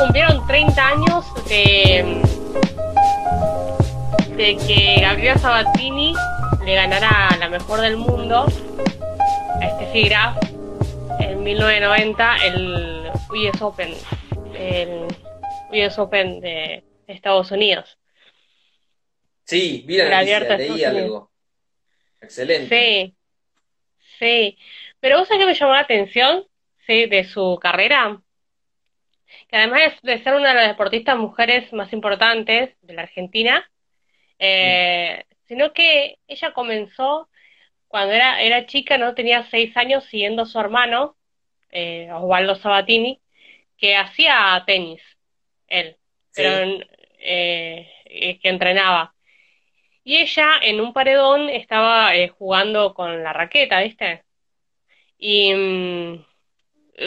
cumplieron 30 años de, de que Gabriela Sabatini le ganara a la mejor del mundo a Steffi Graf en 1990 el US Open, el US Open de Estados Unidos. Sí, vi la noticia, leí algo. Excelente. Sí, sí. Pero vos sabés que me llamó la atención, sí, de su carrera, que además de de ser una de las deportistas mujeres más importantes de la Argentina, eh, sino que ella comenzó cuando era, era chica, ¿no? Tenía seis años siguiendo a su hermano, eh, Osvaldo Sabatini, que hacía tenis, él, Sí. pero eh, eh, que entrenaba. Y ella en un paredón estaba eh, jugando con la raqueta, ¿viste? Y mm,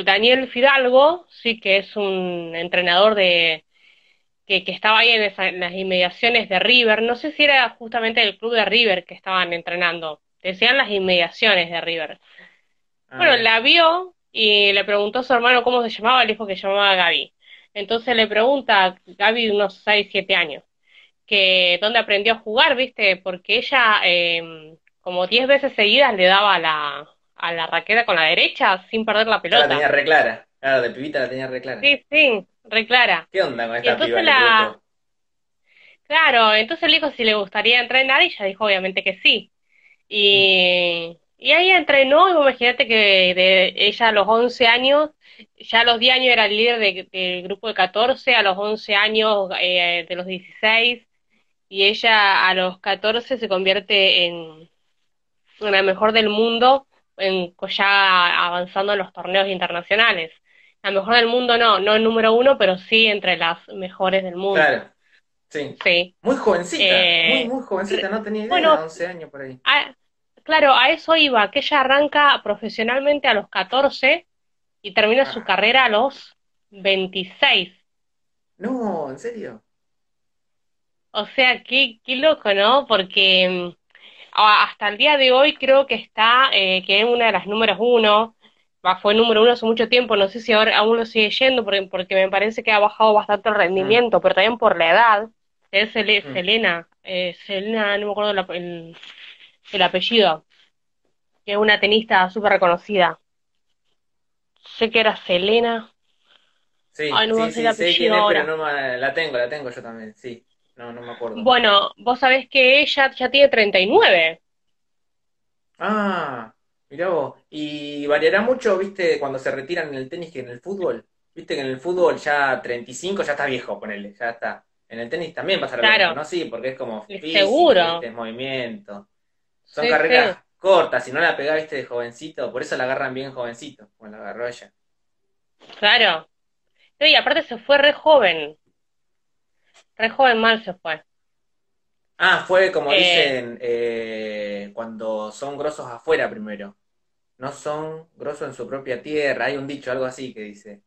Daniel Fidalgo, sí que es un entrenador de que, que estaba ahí en, esa- en las inmediaciones de River. No sé si era justamente el club de River que estaban entrenando. Decían las inmediaciones de River. Ah, Bueno, la vio y le preguntó a su hermano cómo se llamaba, le dijo que se llamaba Gaby. Entonces le pregunta a Gaby de unos 6 7 años, que dónde aprendió a jugar, ¿viste? Porque ella eh, como 10 veces seguidas le daba la, a la raqueta con la derecha sin perder la ya la tenía pelota. re clara. Claro, de pibita la tenía re clara. Sí, sí, re clara. ¿Qué onda con Y esta entonces piba? La, claro, entonces le dijo si le gustaría entrenar y ella dijo obviamente que sí. Y, y ahí entrenó, y imagínate que de ella a los 11 años, ya a los 10 años era el líder de- del grupo de 14, a los 11 años eh, de los 16, y ella a los 14 se convierte en la mejor del mundo, en, ya avanzando en los torneos internacionales. La mejor del mundo no, no el número uno, pero sí entre las mejores del mundo. Claro, sí. Sí. Muy jovencita, Eh, muy, muy jovencita, no tenía idea, bueno, 11 años por ahí. a- claro, a eso iba, que ella arranca profesionalmente a los 14 y termina su Ah, carrera a los 26. no, ¿en serio? O sea, qué, qué loco, ¿no? Porque mm, hasta el día de hoy creo que está, eh, que es una de las números uno, fue número uno hace mucho tiempo, no sé si ahora aún lo sigue yendo, porque, porque me parece que ha bajado bastante el Mm, rendimiento, pero también por la edad, es mm. Selena, eh, Selena, no me acuerdo el, el- el apellido, que es una tenista súper reconocida. Sé que era Selena, Sí, ay, no me sí, sé el sí, sé quién apellido es, pero ahora. no me, la tengo, la tengo yo también, sí. No, no me acuerdo. Bueno, vos sabés que ella ya tiene 39. Ah, mirá vos. Y variará mucho, viste, cuando se retiran en el tenis que en el fútbol. Viste que en el fútbol ya 35 ya está viejo, ponele, ya está. En el tenis también pasará lo mismo, Claro, ¿no? Sí, porque es como físico, seguro. viste, es movimiento. Son Sí, carreras sí, cortas, si no la pegás, viste, de jovencito, por eso la agarran bien jovencito, como la agarró ella. claro. No, y aparte se fue re joven, re joven mal se fue. Ah, fue como Eh, dicen, eh, cuando son grosos afuera primero. No son grosos en su propia tierra. Hay un dicho, algo así que dice.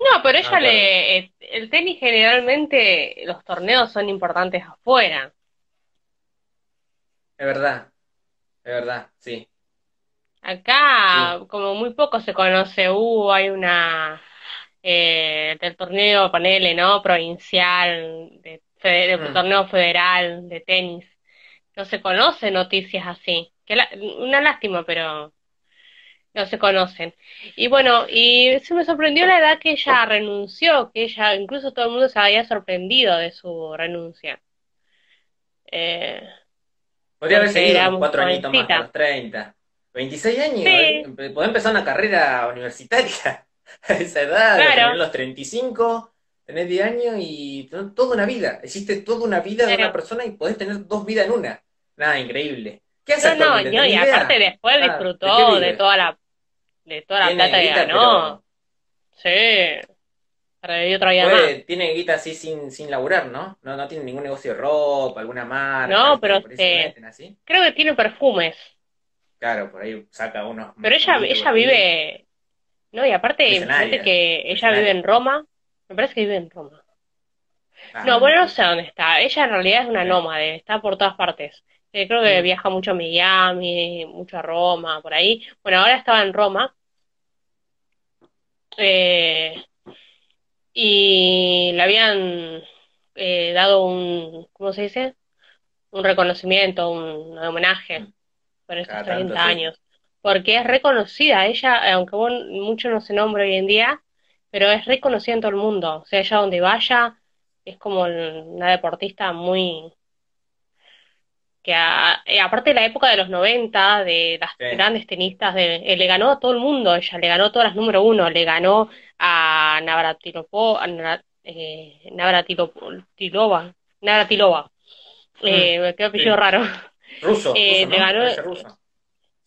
no, pero ella le, eh, el tenis generalmente, los torneos son importantes afuera. Es verdad, es verdad, sí, sí. Acá, como muy poco se conoce, uh, hay una, eh, del torneo, ponele, ¿no? Provincial, de, fede- de Mm. torneo federal de tenis. No se conoce noticias así. Que la- una lástima, pero no se conocen. Y bueno, y se me sorprendió la edad que ella renunció, que ella, incluso todo el mundo se había sorprendido de su renuncia, eh, Podría haber seguido cuatro añitos más, los 30. 26 años, Sí, ¿eh? Podés empezar una carrera universitaria a esa edad, claro, los 35, tenés 10 años y to- toda una vida. Existe toda una vida de una persona y podés tener dos vidas en una. Nada, increíble. ¿Qué hace No, no, y aparte después Ah, ¿de qué disfrutó de toda la, de toda la plata que ganó. pero Sí, revivió día más. puede, tiene guita así sin, sin laburar, ¿no? ¿no? No tiene ningún negocio de ropa, alguna marca, No, pero se este, así. creo que tiene perfumes. Claro, por ahí saca unos Pero ella, ella vive, no, y aparte, que ella vive en Roma. Me parece que vive en Roma. Ah, No, no bueno, no sé dónde está. Ella en realidad es una nómade, está por todas partes. Eh, creo que Mm. viaja mucho a Miami, mucho a Roma, por ahí. Bueno, ahora estaba en Roma. Eh, y le habían eh, dado un, ¿cómo se dice? Un reconocimiento, un, homenaje Mm. por estos Cada tanto, 30 sí. años, porque es reconocida, ella, aunque bueno, mucho no se nombra hoy en día, pero es reconocida en todo el mundo, o sea, ella donde vaya es como una deportista muy que a- eh, aparte de la época de los 90 de las Sí. grandes tenistas, de, eh, le ganó a todo el mundo, ella le ganó todas las número uno, le ganó a Navratilopó, a Navra- eh, Navratilopova, Navratilova, eh, me quedó apellido. Sí. raro, Ruso, Eh, ruso, le ¿no? ganó- Parece ruso.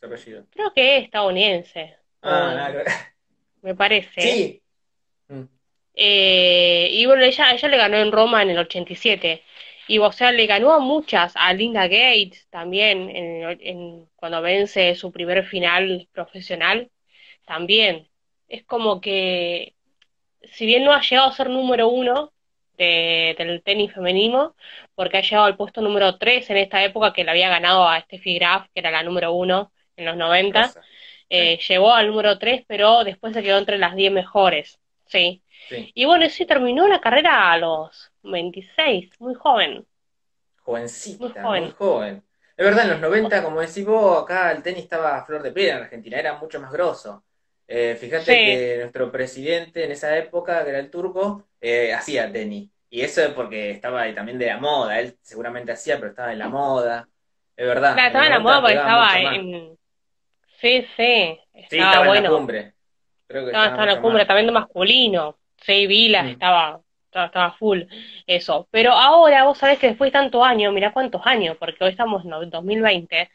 Apellido. creo que es estadounidense, Ah, o- nada que ver. me parece. Sí. Mm. Eh, y bueno, ella, ella le ganó en Roma en el 87. Y o sea, le ganó a muchas, a Linda Gates también, en, en- cuando vence su primer final profesional, también. Es como que, si bien no ha llegado a ser número uno de- del tenis femenino, porque ha llegado al puesto número tres en esta época que le había ganado a Steffi Graf, que era la número uno en los 90, Rosa. eh, llegó al número tres, pero después se quedó entre las 10 mejores, sí. Sí. Y bueno, sí, terminó la carrera a los 26, muy joven. Jovencita, Muy joven. muy joven. Es verdad, en los 90, como decís vos, acá el tenis estaba a flor de piel en Argentina, era mucho más grosso. Eh, fíjate Sí. que nuestro presidente en esa época, que era el turco, eh, hacía tenis. Y eso es porque estaba también de la moda. Él seguramente hacía, pero estaba en la moda. Es verdad. Claro, estaba en la los 90 moda porque estaba en... Sí, sí, Sí, estaba estaba en la bueno. cumbre. Creo que Estaba, estaba en la cumbre, también de masculino. Sí, Vilas Mm. estaba, estaba, estaba full, eso. Pero ahora, vos sabés que después de tantos años, mirá cuántos años, porque hoy estamos en 2020,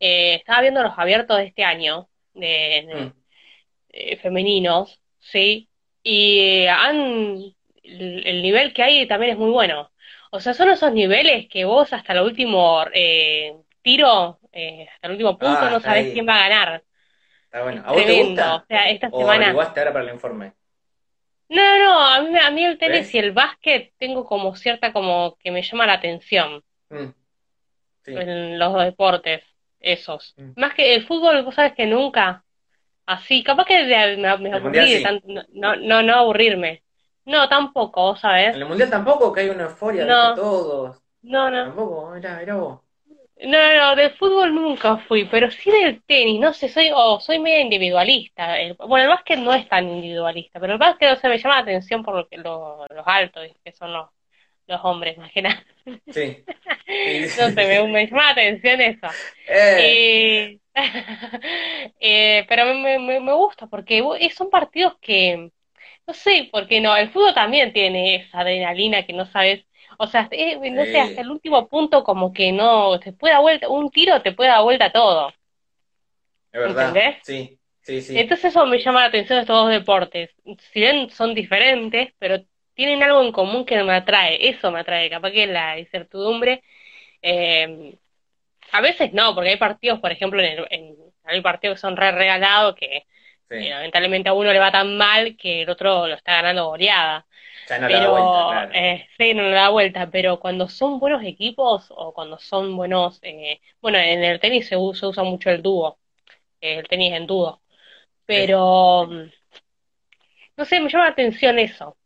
eh, estaba viendo los abiertos de este año, de, de- Mm. eh, femeninos, ¿sí? Y eh, han, el, el nivel que hay también es muy bueno. O sea, son esos niveles que vos hasta el último eh, tiro, eh, hasta el último punto, Ah, no ahí. quién va a ganar. Está bueno. ¿A vos te gusta? O sea, esta ¿O semana. ahora para el informe? No, no, no, a mí, a mí el tenis ¿Ves? y el básquet tengo como cierta como que me llama la atención Mm. Sí. en los deportes, esos. Mm. Más que el fútbol, vos sabes que nunca. Así, capaz que de- me, me aburrí de sí. tanto, no, no, no aburrirme. No, tampoco, vos sabés. En el mundial tampoco, que hay una euforia, No. ¿viste? Todos. No, no. Tampoco, mirá, mirá vos. No, no, no, del fútbol nunca fui, pero sí del tenis, no sé, soy, o soy media individualista. El- bueno, el básquet no es tan individualista, pero el básquet, o sea, me llama la atención por lo que, lo- los altos, que son los, los hombres, más que nada. Sí. No sé, me, me llama la atención eso. Eh, Eh, eh, pero me, me, me- me gusta porque eh, son partidos que, no sé, porque no, el fútbol también tiene esa adrenalina que no sabes, o sea, eh, no sé, hasta el último punto como que no, te puede dar vuelta, un tiro te puede dar vuelta todo. es verdad. ¿entendés? Sí, sí, sí. Entonces eso me llama la atención de estos dos deportes. Si bien son diferentes, pero tienen algo en común que me atrae, eso me atrae, capaz que la incertidumbre. eh, a veces no, porque hay partidos, por ejemplo, en, el- en- hay partidos que son re regalados que Sí. que lamentablemente a uno le va tan mal que el otro lo está ganando goleada. Ya no le da Pero, vuelta, claro. eh, sí, no le da vuelta, pero cuando son buenos equipos o cuando son buenos, eh, bueno, en el tenis se usa, se usa mucho el dúo, eh, el tenis en dúo, pero mm, no sé, me llama la atención eso.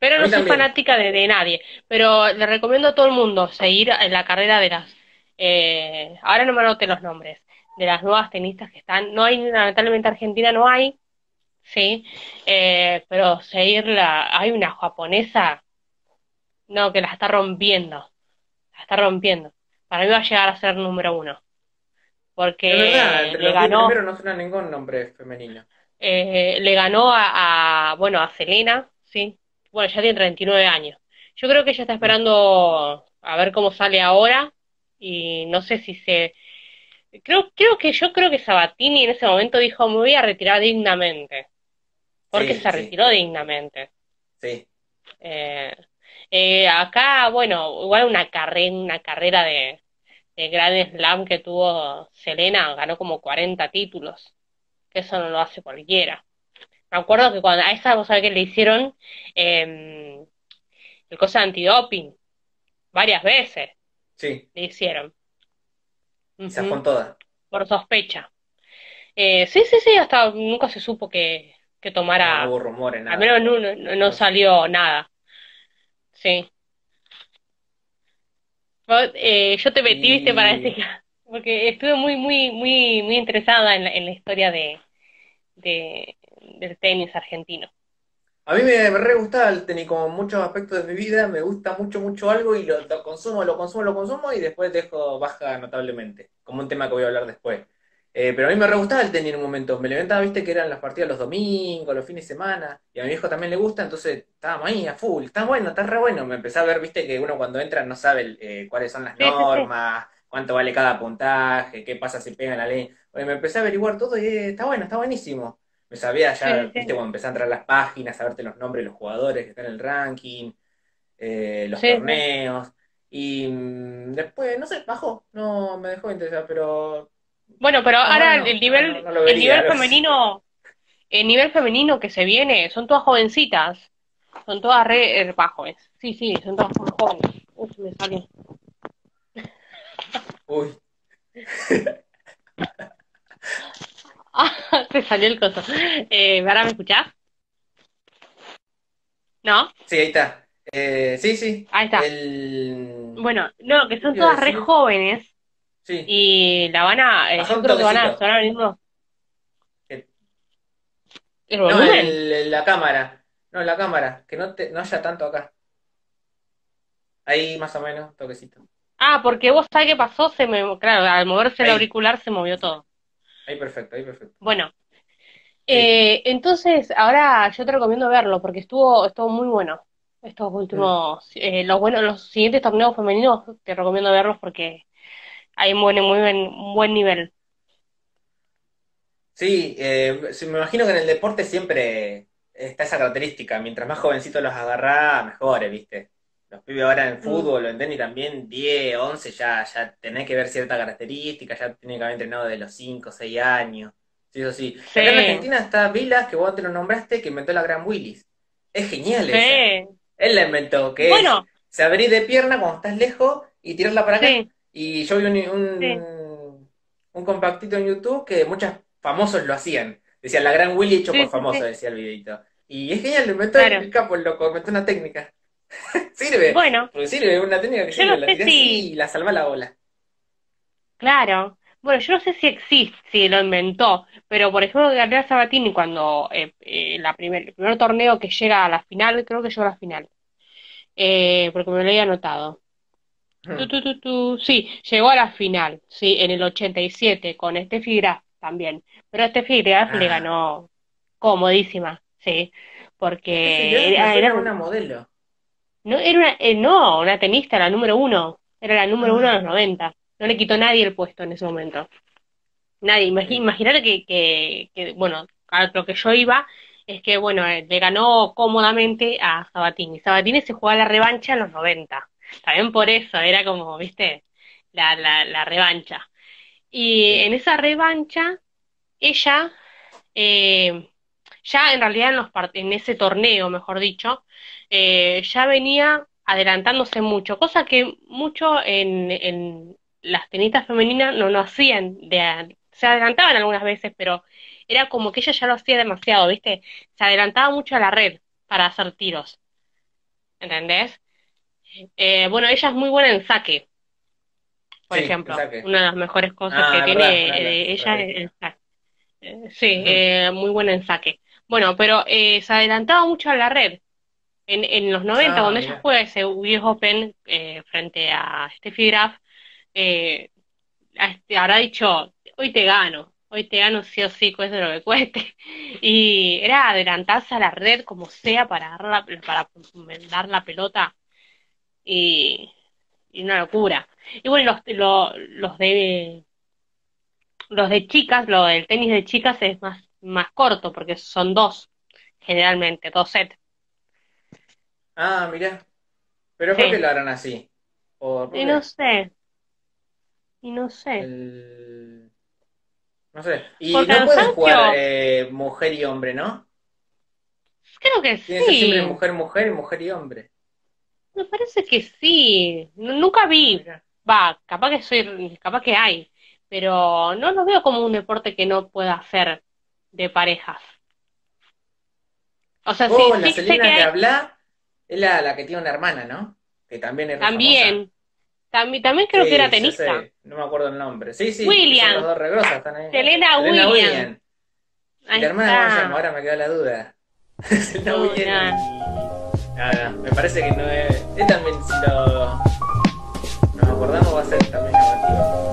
Pero no soy también. fanática de, de nadie, pero le recomiendo a todo el mundo seguir en la carrera de las, eh, ahora no me anoté los nombres, de las nuevas tenistas que están, no hay, lamentablemente Argentina no hay, sí, eh, pero seguirla, hay una japonesa, no, que la está rompiendo, la está rompiendo, para mí va a llegar a ser número uno, porque verdad, le los ganó, primeros no suena ningún nombre femenino. eh, le ganó a, a, bueno, a Selena, sí. Bueno, ya tiene 39 años. Yo creo que ella está esperando a ver cómo sale ahora y no sé si se... Creo, creo que yo creo que Sabatini en ese momento dijo, me voy a retirar dignamente. Porque Sí, se sí. retiró dignamente. Sí, Eh, eh, acá, bueno, igual una carrera, una carrera de, de Grand Slam que tuvo Selena, ganó como 40 títulos, que eso no lo hace cualquiera. Me acuerdo que cuando a esa, vos sabés que le hicieron eh, el cosa de antidoping, varias veces sí, le hicieron, con por sospecha. Eh, sí, sí, sí, hasta nunca se supo que, que no tomara, hubo rumores, al menos no, no, no salió nada. Sí. Vos, eh, yo te metí, viste, para este, Y porque estuve muy, muy, muy, muy interesada en la, en la historia de, de, del tenis argentino. A mí me, me re gustaba el tenis, como en muchos aspectos de mi vida, me gusta mucho, mucho algo y lo, lo consumo, lo consumo, lo consumo y después dejo baja notablemente, como un tema que voy a hablar después. Eh, pero a mí me re gustaba el tenis en un momento, me levantaba, viste, que eran las partidas los domingos, los fines de semana, y a mi viejo también le gusta, entonces estábamos ahí a full, está bueno, está re bueno, me empecé a ver, viste, que uno cuando entra no sabe eh, cuáles son las normas, cuánto vale cada puntaje, qué pasa si pega la ley. Oye, me empecé a averiguar todo y eh, está bueno, está buenísimo. Me sabía ya, sí, viste, cuando empecé a entrar a las páginas, a verte los nombres de los jugadores que están en el ranking, eh, los Sí, torneos. Y mm, después, no sé, bajó, no me dejó de interesar, pero Bueno, pero ahora el, no, nivel, no el nivel femenino, el nivel femenino que se viene, son todas jovencitas, son todas re, eh, pa, jóvenes. Sí, sí, son todas jóvenes. Uf, me salió. Uy, Ah, se salió el coso. Eh, ¿ahora me escuchás? ¿No? sí, ahí está. Eh, sí, sí, Ahí está. el... Bueno, no, que ¿Qué son te todas re jóvenes Sí, y la van a, eh, yo creo que van a, toquecito. se van a venir unos- Que- el No, el- la cámara, no, la cámara, que no, te, no haya tanto acá. Ahí más o menos, toquecito. Ah, porque vos sabés qué pasó, se me, claro, al moverse el auricular se movió todo. Ahí perfecto, ahí perfecto. Bueno, Sí. eh, entonces ahora yo te recomiendo verlo porque estuvo, estuvo muy bueno. Estos últimos, eh, los buenos, los siguientes torneos femeninos te recomiendo verlos porque hay muy, buen- muy buen, un buen nivel. Sí, eh, sí, me imagino que en el deporte siempre está esa característica. Mientras más jovencitos los agarrá, mejores, ¿viste? Los pibes ahora en Mm, fútbol o en tenis también, 10, 11, ya, ya tenés que ver cierta característica, ya tiene que haber entrenado de los 5, 6 años. Sí, eso sí. Sí, Acá en Argentina está Vilas, que vos antes lo nombraste, que inventó la Gran Willis. Es genial sí. Él la inventó, que es Bueno, se abrir de pierna cuando estás lejos y tirarla para acá. Y yo vi un, un, un compactito en YouTube que muchos famosos lo hacían. Decía, la gran Willy hecho por famoso, decía el videito. Y es genial, lo inventó claro. el capo, loco, inventó una técnica. Sirve, Bueno, porque sirve, una técnica que yo sirve, no la sé si, y la salva la bola. claro, bueno, yo no sé si existe, si lo inventó, pero por ejemplo, Gabriela Sabatini cuando eh, eh, la primer, el primer torneo que llega a la final, creo que llegó a la final, eh, porque me lo había anotado. Hmm. tu, tu, tu. Sí, llegó a la final, sí, en el 87 con Steffi Graf también, pero Steffi Graf le Ah, ganó comodísima, sí, porque era, una modelo. No, era una, eh, no, una tenista, la número uno, era la número uno de los Ah, 90, no le quitó nadie el puesto en ese momento. Nadie, imagínate que, que, que, bueno, a lo que yo iba es que, bueno, eh, le ganó cómodamente a Sabatini. Sabatini se jugaba la revancha en los 90. También por eso, era como, viste, la, la, la revancha. Y en esa revancha, ella, eh, ya en realidad en los en ese torneo, mejor dicho, eh, ya venía adelantándose mucho, cosa que mucho en, en las tenistas femeninas no lo hacían, de, se adelantaban algunas veces, pero era como que ella ya lo hacía demasiado, ¿viste? Se adelantaba mucho a la red para hacer tiros, ¿entendés? Eh, bueno, ella es muy buena en saque, por Sí, ejemplo, una de las mejores cosas que Ah, tiene verdad, eh, ella es el saque. Eh, Sí, eh, muy buena en saque. Bueno, pero eh, se adelantaba mucho a la red. En, en los 90, Ah, cuando ella juega ese US Open eh, frente a Steffi Graf, eh, este- habrá dicho, hoy te gano, hoy te gano sí o sí, cueste lo que cueste. Y era adelantarse a la red como sea para dar la, para dar la pelota y, y una locura. Y bueno, los, lo- los de los de chicas, lo del tenis de chicas es más, más corto porque son dos, generalmente, dos sets. Ah, mirá. Pero ¿por qué Sí. lo harán así? ¿Por, por Y no sé, y no sé. El... No sé. Y no pueden jugar eh, mujer y hombre, ¿no? creo que Tiene que ser siempre sí. mujer, mujer mujer y hombre. Me parece que sí. Nunca Ah, vi, mirá. va, capaz que soy, capaz que hay, pero no lo veo como un deporte que no pueda hacer de parejas. O sea, Oh, sí, la Selena que habla es la, la que tiene una hermana, ¿no? Que también es también. También, también creo Sí, que era tenista. no me acuerdo el nombre. Sí, sí, son los dos re grosas, están ahí. Selena. ¿Y Ahí la hermana se está. llama? Ahora me queda la duda. Selena No. Nada, me parece que no es. Es también, si lo. Nos acordamos, va a ser también llamativo.